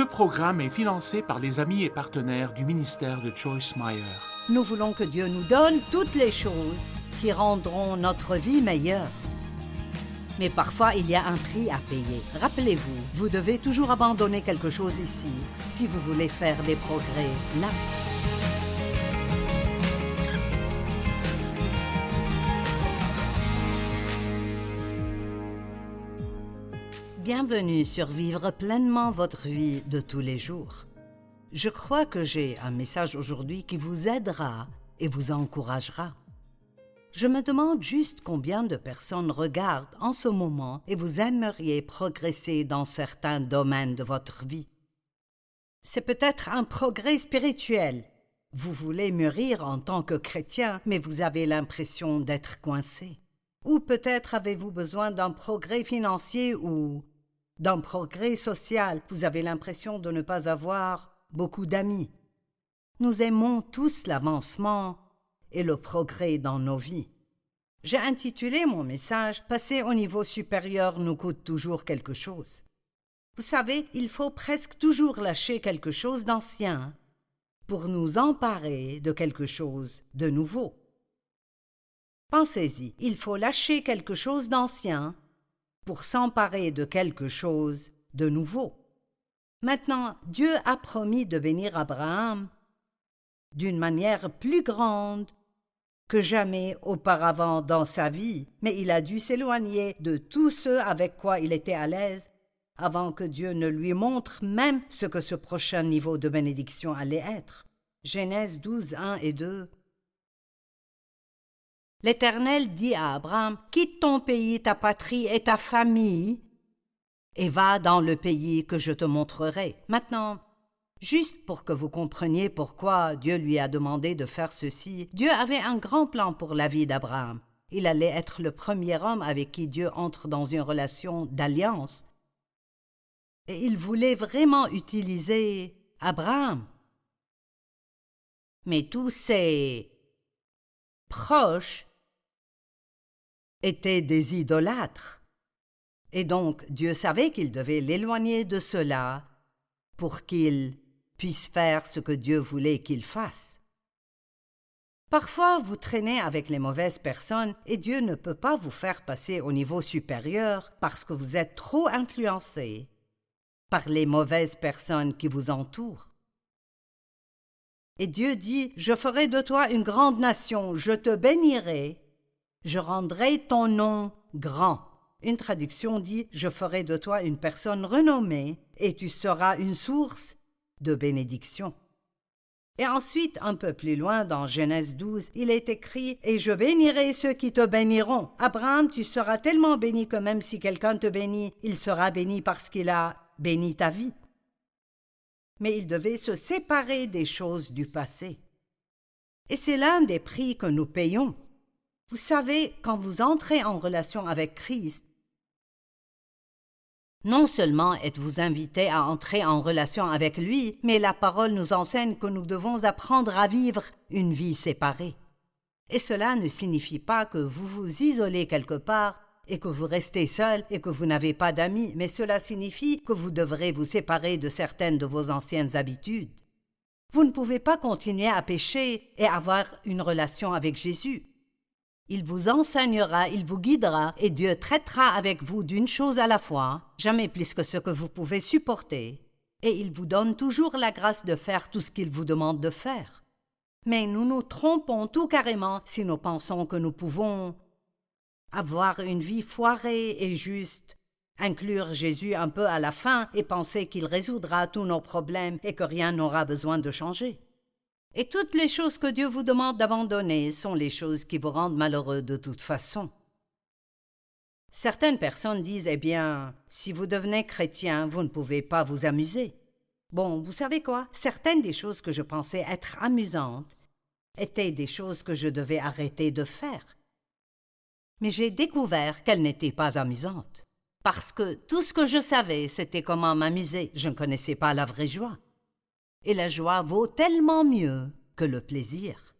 Ce programme est financé par les amis et partenaires du ministère de Joyce Meyer. Nous voulons que Dieu nous donne toutes les choses qui rendront notre vie meilleure. Mais parfois, il y a un prix à payer. Rappelez-vous, vous devez toujours abandonner quelque chose ici si vous voulez faire des progrès là. Bienvenue sur Vivre pleinement votre vie de tous les jours. Je crois que j'ai un message aujourd'hui qui vous aidera et vous encouragera. Je me demande juste combien de personnes regardent en ce moment et vous aimeriez progresser dans certains domaines de votre vie. C'est peut-être un progrès spirituel. Vous voulez mûrir en tant que chrétien, mais vous avez l'impression d'être coincé. Ou peut-être avez-vous besoin d'un progrès financier ou d'un progrès social. Vous avez l'impression de ne pas avoir beaucoup d'amis. Nous aimons tous l'avancement et le progrès dans nos vies. J'ai intitulé mon message Passer au niveau supérieur nous coûte toujours quelque chose. Vous savez, il faut presque toujours lâcher quelque chose d'ancien pour nous emparer de quelque chose de nouveau. Pensez-y, il faut lâcher quelque chose d'ancien pour s'emparer de quelque chose de nouveau. Maintenant, Dieu a promis de bénir Abraham d'une manière plus grande que jamais auparavant dans sa vie, mais il a dû s'éloigner de tout ce avec quoi il était à l'aise avant que Dieu ne lui montre même ce que ce prochain niveau de bénédiction allait être. Genèse 12, 1 et 2. L'Éternel dit à Abraham, Quitte ton pays, ta patrie et ta famille, et va dans le pays que je te montrerai. Maintenant, juste pour que vous compreniez pourquoi Dieu lui a demandé de faire ceci, Dieu avait un grand plan pour la vie d'Abraham. Il allait être le premier homme avec qui Dieu entre dans une relation d'alliance. Et il voulait vraiment utiliser Abraham. Mais tous ses proches étaient des idolâtres. Et donc Dieu savait qu'il devait l'éloigner de cela pour qu'il puisse faire ce que Dieu voulait qu'il fasse. Parfois vous traînez avec les mauvaises personnes et Dieu ne peut pas vous faire passer au niveau supérieur parce que vous êtes trop influencé par les mauvaises personnes qui vous entourent. Et Dieu dit, Je ferai de toi une grande nation, je te bénirai je rendrai ton nom grand. Une traduction dit Je ferai de toi une personne renommée et tu seras une source de bénédiction. Et ensuite, un peu plus loin dans Genèse 12, il est écrit Et je bénirai ceux qui te béniront. Abraham, tu seras tellement béni que même si quelqu'un te bénit, il sera béni parce qu'il a béni ta vie. Mais il devait se séparer des choses du passé. Et c'est l'un des prix que nous payons vous savez, quand vous entrez en relation avec Christ, non seulement êtes-vous invité à entrer en relation avec lui, mais la parole nous enseigne que nous devons apprendre à vivre une vie séparée. Et cela ne signifie pas que vous vous isolez quelque part et que vous restez seul et que vous n'avez pas d'amis, mais cela signifie que vous devrez vous séparer de certaines de vos anciennes habitudes. Vous ne pouvez pas continuer à pécher et avoir une relation avec Jésus. Il vous enseignera, il vous guidera, et Dieu traitera avec vous d'une chose à la fois, jamais plus que ce que vous pouvez supporter, et il vous donne toujours la grâce de faire tout ce qu'il vous demande de faire. Mais nous nous trompons tout carrément si nous pensons que nous pouvons avoir une vie foirée et juste, inclure Jésus un peu à la fin et penser qu'il résoudra tous nos problèmes et que rien n'aura besoin de changer. Et toutes les choses que Dieu vous demande d'abandonner sont les choses qui vous rendent malheureux de toute façon. Certaines personnes disent Eh bien, si vous devenez chrétien, vous ne pouvez pas vous amuser. Bon, vous savez quoi? Certaines des choses que je pensais être amusantes étaient des choses que je devais arrêter de faire. Mais j'ai découvert qu'elles n'étaient pas amusantes. Parce que tout ce que je savais, c'était comment m'amuser. Je ne connaissais pas la vraie joie. Et la joie vaut tellement mieux que le plaisir.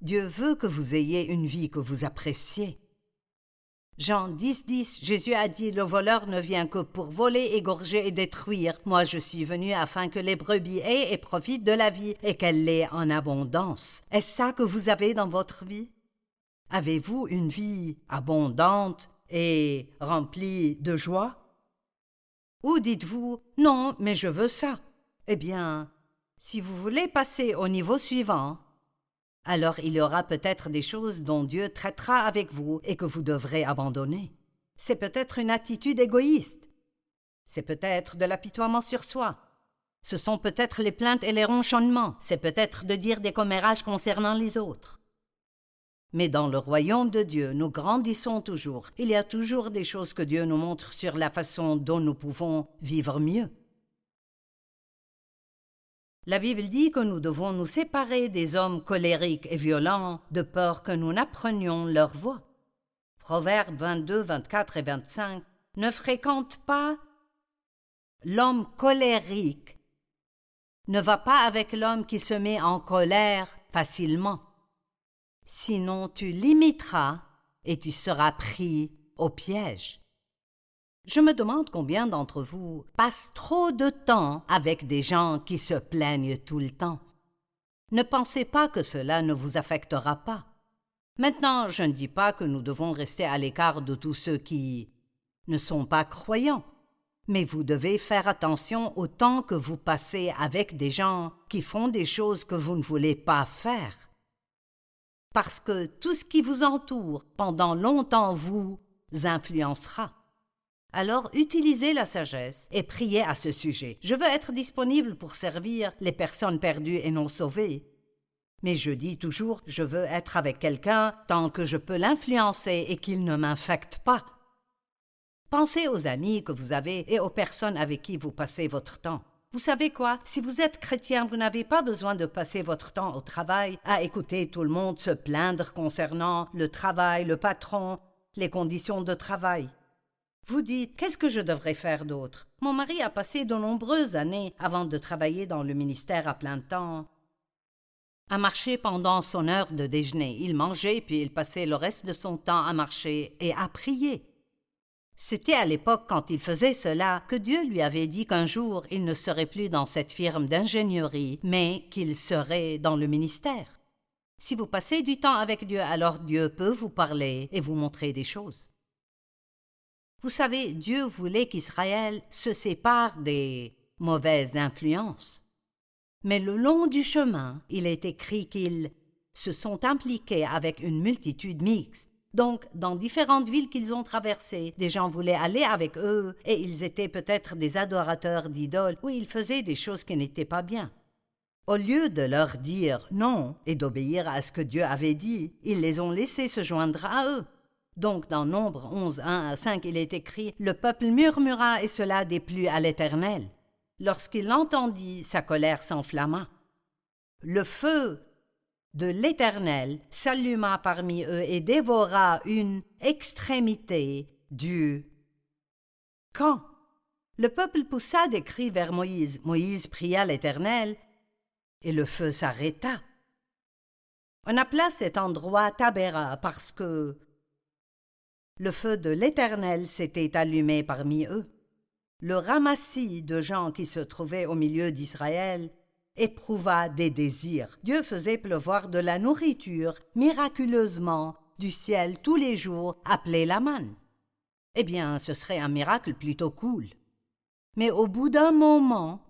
Dieu veut que vous ayez une vie que vous appréciez. Jean 10, 10, Jésus a dit Le voleur ne vient que pour voler, égorger et détruire. Moi, je suis venu afin que les brebis aient et profitent de la vie et qu'elle l'ait en abondance. Est-ce ça que vous avez dans votre vie? Avez-vous une vie abondante et remplie de joie? Ou dites-vous Non, mais je veux ça Eh bien, si vous voulez passer au niveau suivant, alors il y aura peut-être des choses dont Dieu traitera avec vous et que vous devrez abandonner. C'est peut-être une attitude égoïste. C'est peut-être de l'apitoiement sur soi. Ce sont peut-être les plaintes et les ronchonnements. C'est peut-être de dire des commérages concernant les autres. Mais dans le royaume de Dieu, nous grandissons toujours. Il y a toujours des choses que Dieu nous montre sur la façon dont nous pouvons vivre mieux. La Bible dit que nous devons nous séparer des hommes colériques et violents, de peur que nous n'apprenions leur voix. Proverbes 22, 24 et 25 ne fréquente pas l'homme colérique, ne va pas avec l'homme qui se met en colère facilement. Sinon tu limiteras et tu seras pris au piège. Je me demande combien d'entre vous passent trop de temps avec des gens qui se plaignent tout le temps. Ne pensez pas que cela ne vous affectera pas. Maintenant, je ne dis pas que nous devons rester à l'écart de tous ceux qui ne sont pas croyants, mais vous devez faire attention au temps que vous passez avec des gens qui font des choses que vous ne voulez pas faire. Parce que tout ce qui vous entoure pendant longtemps vous influencera. Alors utilisez la sagesse et priez à ce sujet. Je veux être disponible pour servir les personnes perdues et non sauvées. Mais je dis toujours, je veux être avec quelqu'un tant que je peux l'influencer et qu'il ne m'infecte pas. Pensez aux amis que vous avez et aux personnes avec qui vous passez votre temps. Vous savez quoi? Si vous êtes chrétien, vous n'avez pas besoin de passer votre temps au travail à écouter tout le monde se plaindre concernant le travail, le patron, les conditions de travail. Vous dites Qu'est-ce que je devrais faire d'autre? Mon mari a passé de nombreuses années avant de travailler dans le ministère à plein temps. À marcher pendant son heure de déjeuner. Il mangeait puis il passait le reste de son temps à marcher et à prier. C'était à l'époque quand il faisait cela que Dieu lui avait dit qu'un jour il ne serait plus dans cette firme d'ingénierie, mais qu'il serait dans le ministère. Si vous passez du temps avec Dieu, alors Dieu peut vous parler et vous montrer des choses. Vous savez, Dieu voulait qu'Israël se sépare des mauvaises influences. Mais le long du chemin, il est écrit qu'ils se sont impliqués avec une multitude mixte. Donc, dans différentes villes qu'ils ont traversées, des gens voulaient aller avec eux, et ils étaient peut-être des adorateurs d'idoles, ou ils faisaient des choses qui n'étaient pas bien. Au lieu de leur dire non et d'obéir à ce que Dieu avait dit, ils les ont laissés se joindre à eux. Donc dans Nombre 11, 1 à 5, il est écrit Le peuple murmura et cela déplut à l'Éternel. Lorsqu'il l'entendit, sa colère s'enflamma. Le feu de l'Éternel s'alluma parmi eux et dévora une extrémité du camp. Le peuple poussa des cris vers Moïse. Moïse pria l'Éternel, et le feu s'arrêta. On appela cet endroit Tabera parce que le feu de l'Éternel s'était allumé parmi eux. Le ramassis de gens qui se trouvaient au milieu d'Israël éprouva des désirs. Dieu faisait pleuvoir de la nourriture miraculeusement du ciel tous les jours, appelé la manne. Eh bien, ce serait un miracle plutôt cool. Mais au bout d'un moment,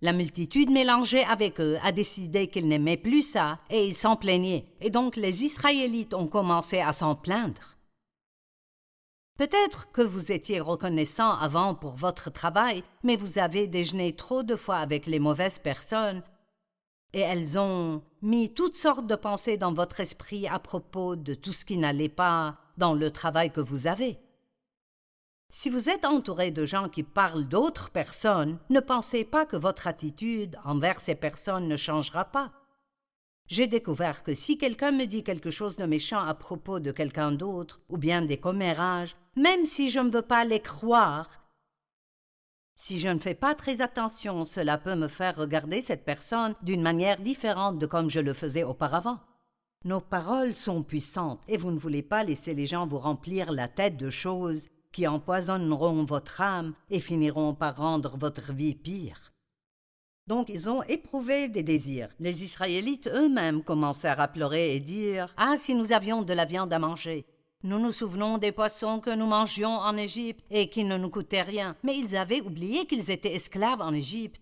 la multitude mélangée avec eux a décidé qu'ils n'aimaient plus ça et ils s'en plaignaient. Et donc les Israélites ont commencé à s'en plaindre. Peut-être que vous étiez reconnaissant avant pour votre travail, mais vous avez déjeuné trop de fois avec les mauvaises personnes, et elles ont mis toutes sortes de pensées dans votre esprit à propos de tout ce qui n'allait pas dans le travail que vous avez. Si vous êtes entouré de gens qui parlent d'autres personnes, ne pensez pas que votre attitude envers ces personnes ne changera pas. J'ai découvert que si quelqu'un me dit quelque chose de méchant à propos de quelqu'un d'autre, ou bien des commérages, même si je ne veux pas les croire, si je ne fais pas très attention, cela peut me faire regarder cette personne d'une manière différente de comme je le faisais auparavant. Nos paroles sont puissantes et vous ne voulez pas laisser les gens vous remplir la tête de choses qui empoisonneront votre âme et finiront par rendre votre vie pire. Donc ils ont éprouvé des désirs. Les Israélites eux-mêmes commencèrent à pleurer et dire Ah, si nous avions de la viande à manger Nous nous souvenons des poissons que nous mangions en Égypte et qui ne nous coûtaient rien. Mais ils avaient oublié qu'ils étaient esclaves en Égypte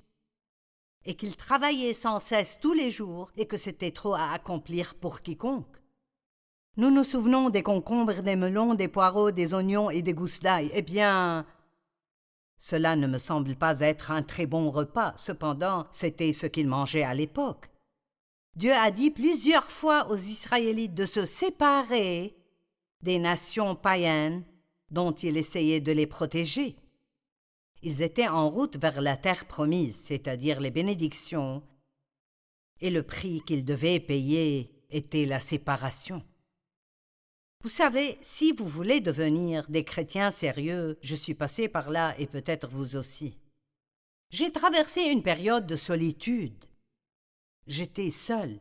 et qu'ils travaillaient sans cesse tous les jours et que c'était trop à accomplir pour quiconque. Nous nous souvenons des concombres, des melons, des poireaux, des oignons et des gousses d'ail. Eh bien, cela ne me semble pas être un très bon repas, cependant c'était ce qu'ils mangeaient à l'époque. Dieu a dit plusieurs fois aux Israélites de se séparer des nations païennes dont il essayait de les protéger. Ils étaient en route vers la terre promise, c'est-à-dire les bénédictions, et le prix qu'ils devaient payer était la séparation. Vous savez, si vous voulez devenir des chrétiens sérieux, je suis passé par là et peut-être vous aussi. J'ai traversé une période de solitude. J'étais seule.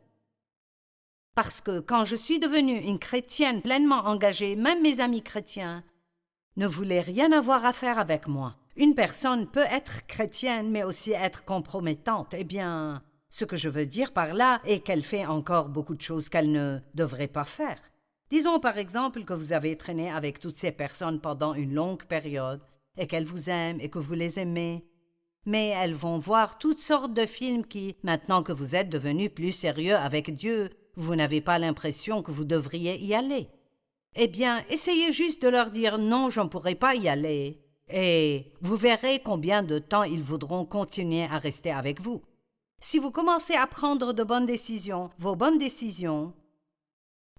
Parce que quand je suis devenue une chrétienne pleinement engagée, même mes amis chrétiens ne voulaient rien avoir à faire avec moi. Une personne peut être chrétienne mais aussi être compromettante. Eh bien, ce que je veux dire par là est qu'elle fait encore beaucoup de choses qu'elle ne devrait pas faire. Disons par exemple que vous avez traîné avec toutes ces personnes pendant une longue période, et qu'elles vous aiment et que vous les aimez. Mais elles vont voir toutes sortes de films qui, maintenant que vous êtes devenu plus sérieux avec Dieu, vous n'avez pas l'impression que vous devriez y aller. Eh bien, essayez juste de leur dire non, je ne pourrai pas y aller. Et vous verrez combien de temps ils voudront continuer à rester avec vous. Si vous commencez à prendre de bonnes décisions, vos bonnes décisions,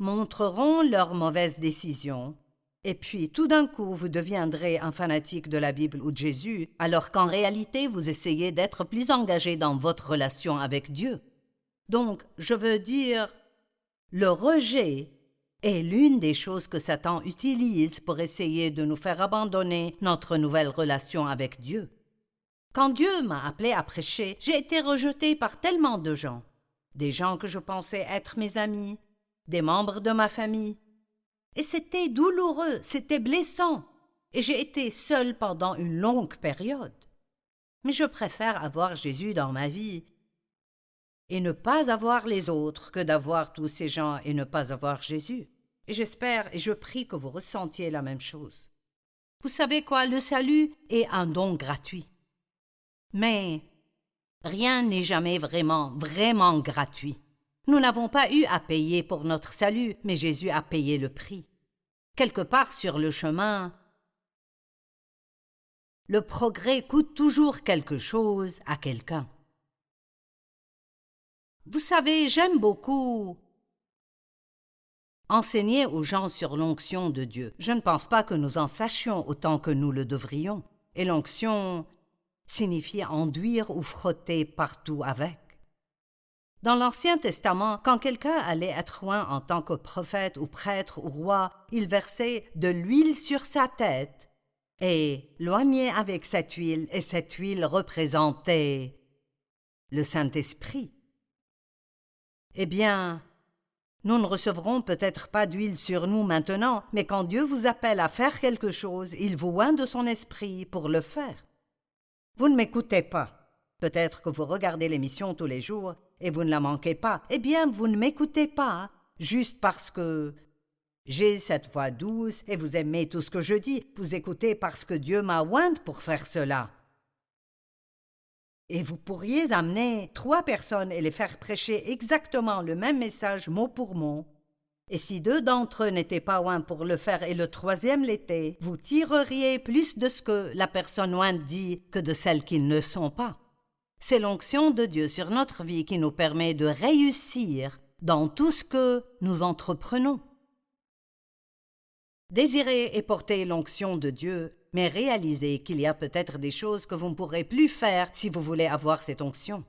montreront leurs mauvaises décisions, et puis tout d'un coup vous deviendrez un fanatique de la Bible ou de Jésus, alors qu'en réalité vous essayez d'être plus engagé dans votre relation avec Dieu. Donc, je veux dire, le rejet est l'une des choses que Satan utilise pour essayer de nous faire abandonner notre nouvelle relation avec Dieu. Quand Dieu m'a appelé à prêcher, j'ai été rejeté par tellement de gens. Des gens que je pensais être mes amis, des membres de ma famille. Et c'était douloureux, c'était blessant, et j'ai été seule pendant une longue période. Mais je préfère avoir Jésus dans ma vie et ne pas avoir les autres que d'avoir tous ces gens et ne pas avoir Jésus. Et j'espère et je prie que vous ressentiez la même chose. Vous savez quoi, le salut est un don gratuit. Mais rien n'est jamais vraiment, vraiment gratuit. Nous n'avons pas eu à payer pour notre salut, mais Jésus a payé le prix. Quelque part sur le chemin, le progrès coûte toujours quelque chose à quelqu'un. Vous savez, j'aime beaucoup enseigner aux gens sur l'onction de Dieu. Je ne pense pas que nous en sachions autant que nous le devrions. Et l'onction signifie enduire ou frotter partout avec. Dans l'Ancien Testament, quand quelqu'un allait être loin en tant que prophète ou prêtre ou roi, il versait de l'huile sur sa tête et loignait avec cette huile, et cette huile représentait le Saint-Esprit. Eh bien, nous ne recevrons peut-être pas d'huile sur nous maintenant, mais quand Dieu vous appelle à faire quelque chose, il vous oint de son esprit pour le faire. Vous ne m'écoutez pas. Peut-être que vous regardez l'émission tous les jours et vous ne la manquez pas, eh bien vous ne m'écoutez pas, juste parce que j'ai cette voix douce et vous aimez tout ce que je dis, vous écoutez parce que Dieu m'a ointe pour faire cela. Et vous pourriez amener trois personnes et les faire prêcher exactement le même message mot pour mot. Et si deux d'entre eux n'étaient pas oints pour le faire et le troisième l'était, vous tireriez plus de ce que la personne ointe dit que de celles qui ne sont pas. C'est l'onction de Dieu sur notre vie qui nous permet de réussir dans tout ce que nous entreprenons. Désirez et porter l'onction de Dieu, mais réalisez qu'il y a peut-être des choses que vous ne pourrez plus faire si vous voulez avoir cette onction.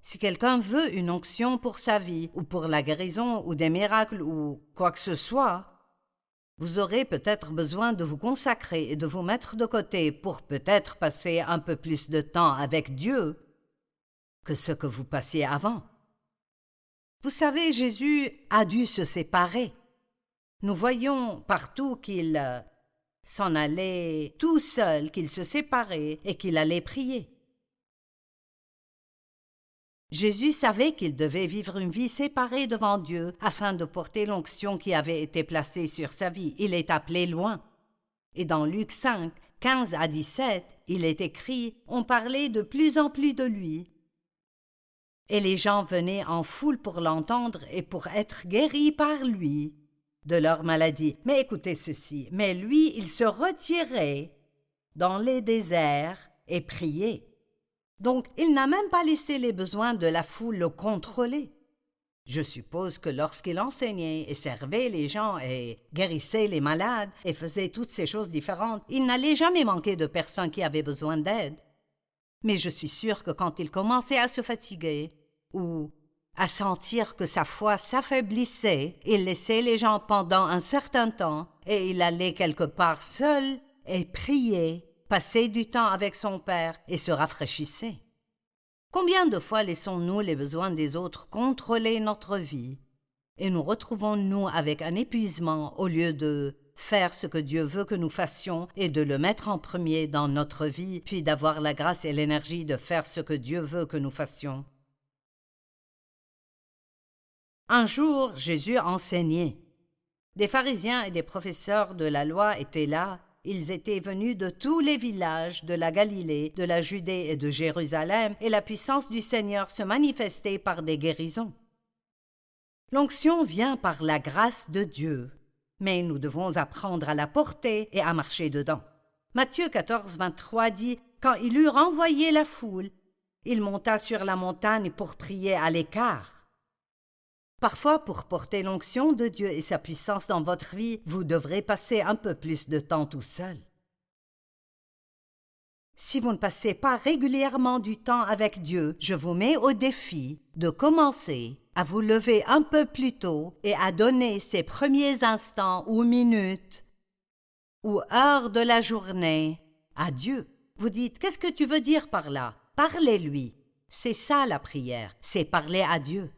Si quelqu'un veut une onction pour sa vie, ou pour la guérison, ou des miracles, ou quoi que ce soit, vous aurez peut-être besoin de vous consacrer et de vous mettre de côté pour peut-être passer un peu plus de temps avec Dieu que ce que vous passiez avant. Vous savez, Jésus a dû se séparer. Nous voyons partout qu'il euh, s'en allait tout seul, qu'il se séparait et qu'il allait prier. Jésus savait qu'il devait vivre une vie séparée devant Dieu afin de porter l'onction qui avait été placée sur sa vie. Il est appelé loin. Et dans Luc 5, 15 à 17, il est écrit On parlait de plus en plus de lui. Et les gens venaient en foule pour l'entendre et pour être guéris par lui de leur maladie. Mais écoutez ceci, mais lui, il se retirait dans les déserts et priait. Donc il n'a même pas laissé les besoins de la foule le contrôler. Je suppose que lorsqu'il enseignait et servait les gens et guérissait les malades et faisait toutes ces choses différentes, il n'allait jamais manquer de personnes qui avaient besoin d'aide. Mais je suis sûr que quand il commençait à se fatiguer ou à sentir que sa foi s'affaiblissait, il laissait les gens pendant un certain temps et il allait quelque part seul et priait passer du temps avec son Père et se rafraîchissait. Combien de fois laissons-nous les besoins des autres contrôler notre vie et nous retrouvons-nous avec un épuisement au lieu de faire ce que Dieu veut que nous fassions et de le mettre en premier dans notre vie, puis d'avoir la grâce et l'énergie de faire ce que Dieu veut que nous fassions? Un jour, Jésus enseignait. Des pharisiens et des professeurs de la loi étaient là ils étaient venus de tous les villages de la Galilée, de la Judée et de Jérusalem, et la puissance du Seigneur se manifestait par des guérisons. L'onction vient par la grâce de Dieu, mais nous devons apprendre à la porter et à marcher dedans. Matthieu 14, 23 dit Quand il eut renvoyé la foule, il monta sur la montagne pour prier à l'écart. Parfois, pour porter l'onction de Dieu et sa puissance dans votre vie, vous devrez passer un peu plus de temps tout seul. Si vous ne passez pas régulièrement du temps avec Dieu, je vous mets au défi de commencer à vous lever un peu plus tôt et à donner ces premiers instants ou minutes ou heures de la journée à Dieu. Vous dites, qu'est-ce que tu veux dire par là? Parlez-lui. C'est ça la prière, c'est parler à Dieu.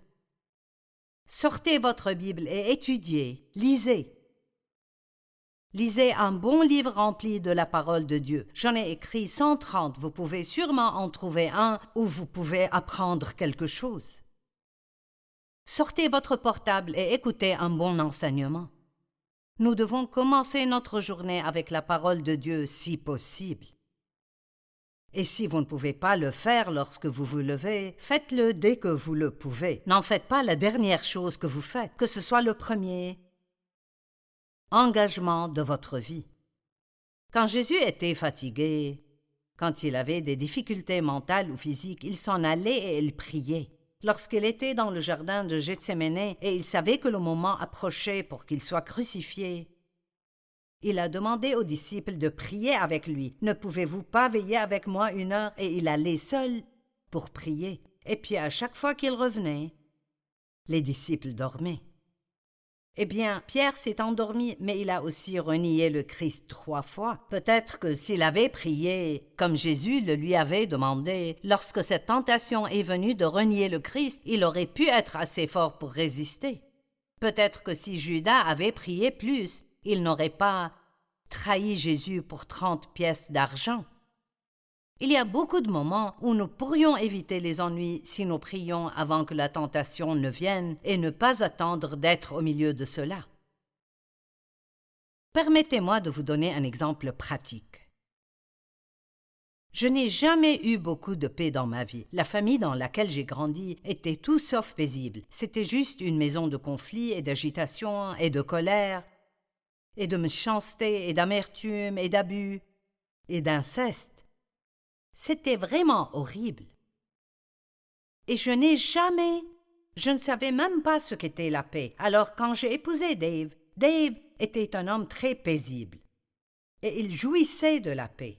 Sortez votre Bible et étudiez, lisez. Lisez un bon livre rempli de la parole de Dieu. J'en ai écrit 130, vous pouvez sûrement en trouver un où vous pouvez apprendre quelque chose. Sortez votre portable et écoutez un bon enseignement. Nous devons commencer notre journée avec la parole de Dieu si possible. Et si vous ne pouvez pas le faire lorsque vous vous levez, faites-le dès que vous le pouvez. N'en faites pas la dernière chose que vous faites, que ce soit le premier engagement de votre vie. Quand Jésus était fatigué, quand il avait des difficultés mentales ou physiques, il s'en allait et il priait. Lorsqu'il était dans le jardin de Gethsemane et il savait que le moment approchait pour qu'il soit crucifié, il a demandé aux disciples de prier avec lui. Ne pouvez-vous pas veiller avec moi une heure? Et il allait seul pour prier. Et puis à chaque fois qu'il revenait, les disciples dormaient. Eh bien, Pierre s'est endormi, mais il a aussi renié le Christ trois fois. Peut-être que s'il avait prié comme Jésus le lui avait demandé, lorsque cette tentation est venue de renier le Christ, il aurait pu être assez fort pour résister. Peut-être que si Judas avait prié plus, il n'aurait pas trahi Jésus pour trente pièces d'argent. Il y a beaucoup de moments où nous pourrions éviter les ennuis si nous prions avant que la tentation ne vienne et ne pas attendre d'être au milieu de cela. Permettez-moi de vous donner un exemple pratique. Je n'ai jamais eu beaucoup de paix dans ma vie. La famille dans laquelle j'ai grandi était tout sauf paisible. C'était juste une maison de conflits et d'agitation et de colère et de méchanceté et d'amertume et d'abus et d'inceste. C'était vraiment horrible. Et je n'ai jamais, je ne savais même pas ce qu'était la paix. Alors quand j'ai épousé Dave, Dave était un homme très paisible. Et il jouissait de la paix.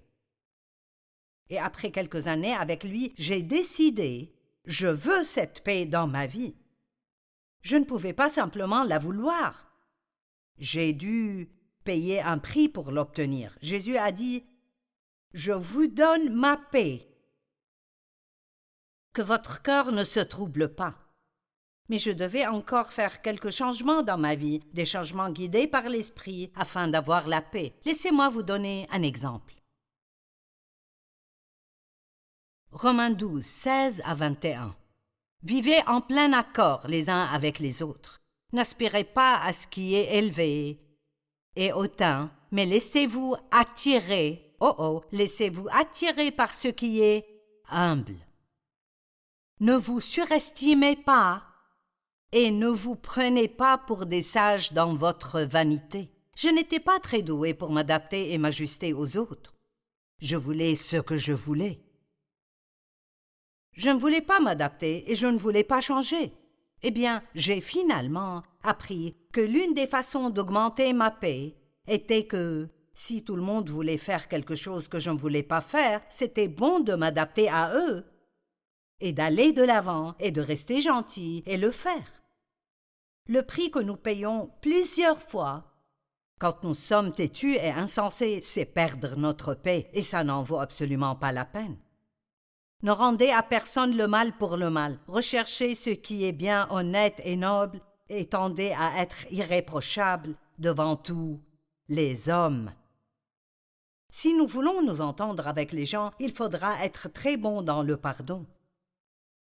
Et après quelques années avec lui, j'ai décidé, je veux cette paix dans ma vie. Je ne pouvais pas simplement la vouloir. J'ai dû payer un prix pour l'obtenir. Jésus a dit Je vous donne ma paix. Que votre cœur ne se trouble pas. Mais je devais encore faire quelques changements dans ma vie, des changements guidés par l'esprit, afin d'avoir la paix. Laissez-moi vous donner un exemple. Romains 12, 16 à 21. Vivez en plein accord les uns avec les autres. N'aspirez pas à ce qui est élevé et hautain, mais laissez-vous attirer, oh oh, laissez-vous attirer par ce qui est humble. Ne vous surestimez pas et ne vous prenez pas pour des sages dans votre vanité. Je n'étais pas très doué pour m'adapter et m'ajuster aux autres. Je voulais ce que je voulais. Je ne voulais pas m'adapter et je ne voulais pas changer. Eh bien, j'ai finalement appris que l'une des façons d'augmenter ma paix était que si tout le monde voulait faire quelque chose que je ne voulais pas faire, c'était bon de m'adapter à eux et d'aller de l'avant et de rester gentil et le faire. Le prix que nous payons plusieurs fois quand nous sommes têtus et insensés, c'est perdre notre paix, et ça n'en vaut absolument pas la peine. Ne rendez à personne le mal pour le mal. Recherchez ce qui est bien honnête et noble, et tendez à être irréprochable devant tous les hommes. Si nous voulons nous entendre avec les gens, il faudra être très bon dans le pardon.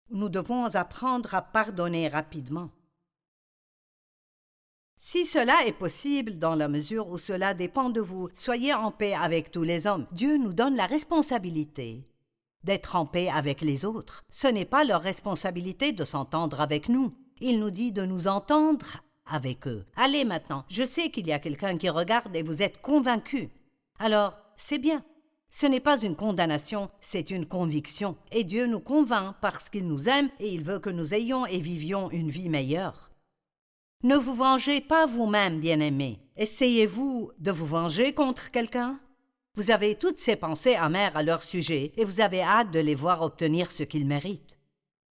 Nous devons apprendre à pardonner rapidement. Si cela est possible dans la mesure où cela dépend de vous, soyez en paix avec tous les hommes. Dieu nous donne la responsabilité d'être en paix avec les autres. Ce n'est pas leur responsabilité de s'entendre avec nous. Il nous dit de nous entendre avec eux. Allez maintenant, je sais qu'il y a quelqu'un qui regarde et vous êtes convaincu. Alors, c'est bien. Ce n'est pas une condamnation, c'est une conviction. Et Dieu nous convainc parce qu'il nous aime et il veut que nous ayons et vivions une vie meilleure. Ne vous vengez pas vous-même, bien-aimés. Essayez-vous de vous venger contre quelqu'un? Vous avez toutes ces pensées amères à leur sujet, et vous avez hâte de les voir obtenir ce qu'ils méritent.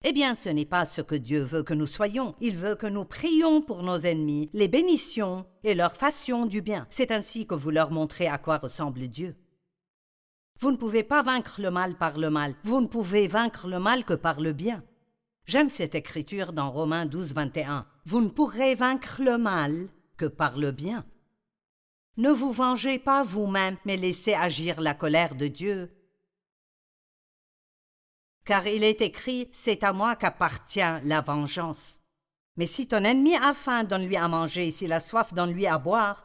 Eh bien, ce n'est pas ce que Dieu veut que nous soyons. Il veut que nous prions pour nos ennemis, les bénissions et leur fassions du bien. C'est ainsi que vous leur montrez à quoi ressemble Dieu. Vous ne pouvez pas vaincre le mal par le mal. Vous ne pouvez vaincre le mal que par le bien. J'aime cette écriture dans Romains 12, 21. Vous ne pourrez vaincre le mal que par le bien. Ne vous vengez pas vous-même, mais laissez agir la colère de Dieu. Car il est écrit C'est à moi qu'appartient la vengeance. Mais si ton ennemi a faim, donne-lui à manger, s'il a soif, donne-lui à boire.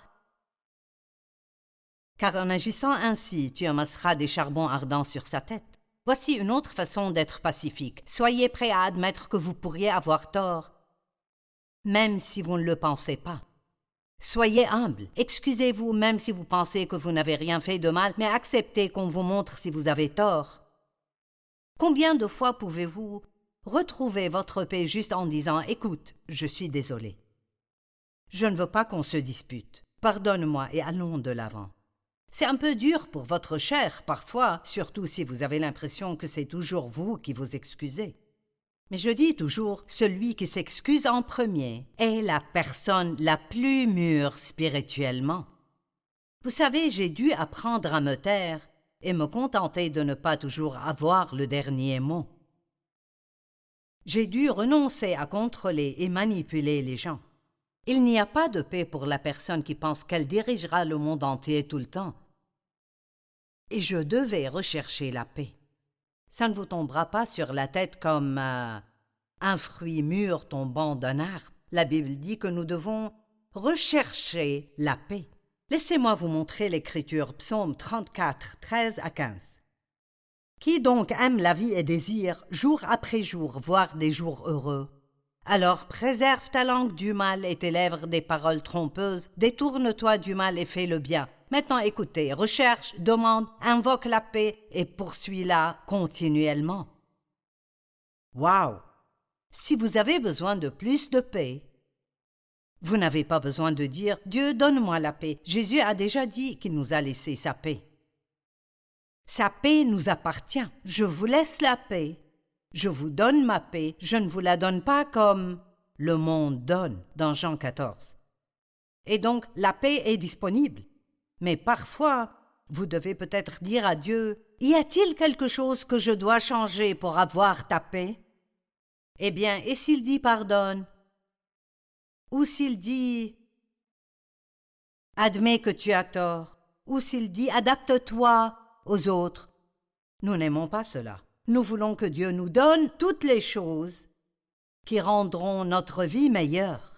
Car en agissant ainsi, tu amasseras des charbons ardents sur sa tête. Voici une autre façon d'être pacifique. Soyez prêt à admettre que vous pourriez avoir tort, même si vous ne le pensez pas. Soyez humble, excusez-vous même si vous pensez que vous n'avez rien fait de mal, mais acceptez qu'on vous montre si vous avez tort. Combien de fois pouvez-vous retrouver votre paix juste en disant Écoute, je suis désolé. Je ne veux pas qu'on se dispute. Pardonne-moi et allons de l'avant. C'est un peu dur pour votre chair parfois, surtout si vous avez l'impression que c'est toujours vous qui vous excusez. Mais je dis toujours, celui qui s'excuse en premier est la personne la plus mûre spirituellement. Vous savez, j'ai dû apprendre à me taire et me contenter de ne pas toujours avoir le dernier mot. J'ai dû renoncer à contrôler et manipuler les gens. Il n'y a pas de paix pour la personne qui pense qu'elle dirigera le monde entier tout le temps. Et je devais rechercher la paix ça ne vous tombera pas sur la tête comme euh, un fruit mûr tombant d'un arbre. La Bible dit que nous devons rechercher la paix. Laissez-moi vous montrer l'écriture psaume 34, 13 à 15. Qui donc aime la vie et désire, jour après jour, voir des jours heureux? Alors préserve ta langue du mal et tes lèvres des paroles trompeuses, détourne-toi du mal et fais le bien. Maintenant écoutez, recherche, demande, invoque la paix et poursuis-la continuellement. Waouh! Si vous avez besoin de plus de paix, vous n'avez pas besoin de dire Dieu donne-moi la paix. Jésus a déjà dit qu'il nous a laissé sa paix. Sa paix nous appartient. Je vous laisse la paix. Je vous donne ma paix. Je ne vous la donne pas comme le monde donne dans Jean 14. Et donc la paix est disponible. Mais parfois, vous devez peut-être dire à Dieu Y a-t-il quelque chose que je dois changer pour avoir ta paix? Eh bien, et s'il dit pardonne Ou s'il dit admets que tu as tort Ou s'il dit adapte-toi aux autres Nous n'aimons pas cela. Nous voulons que Dieu nous donne toutes les choses qui rendront notre vie meilleure.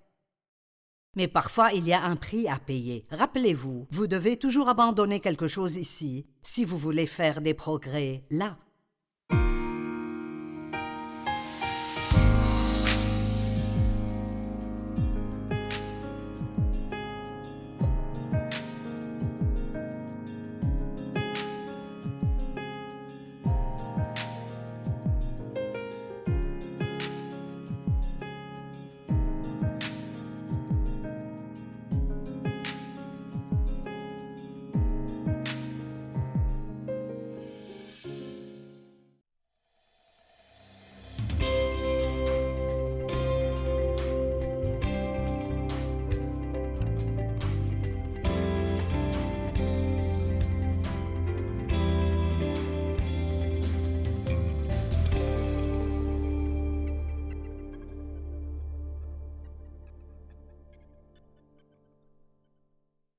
Mais parfois il y a un prix à payer. Rappelez-vous, vous devez toujours abandonner quelque chose ici si vous voulez faire des progrès là.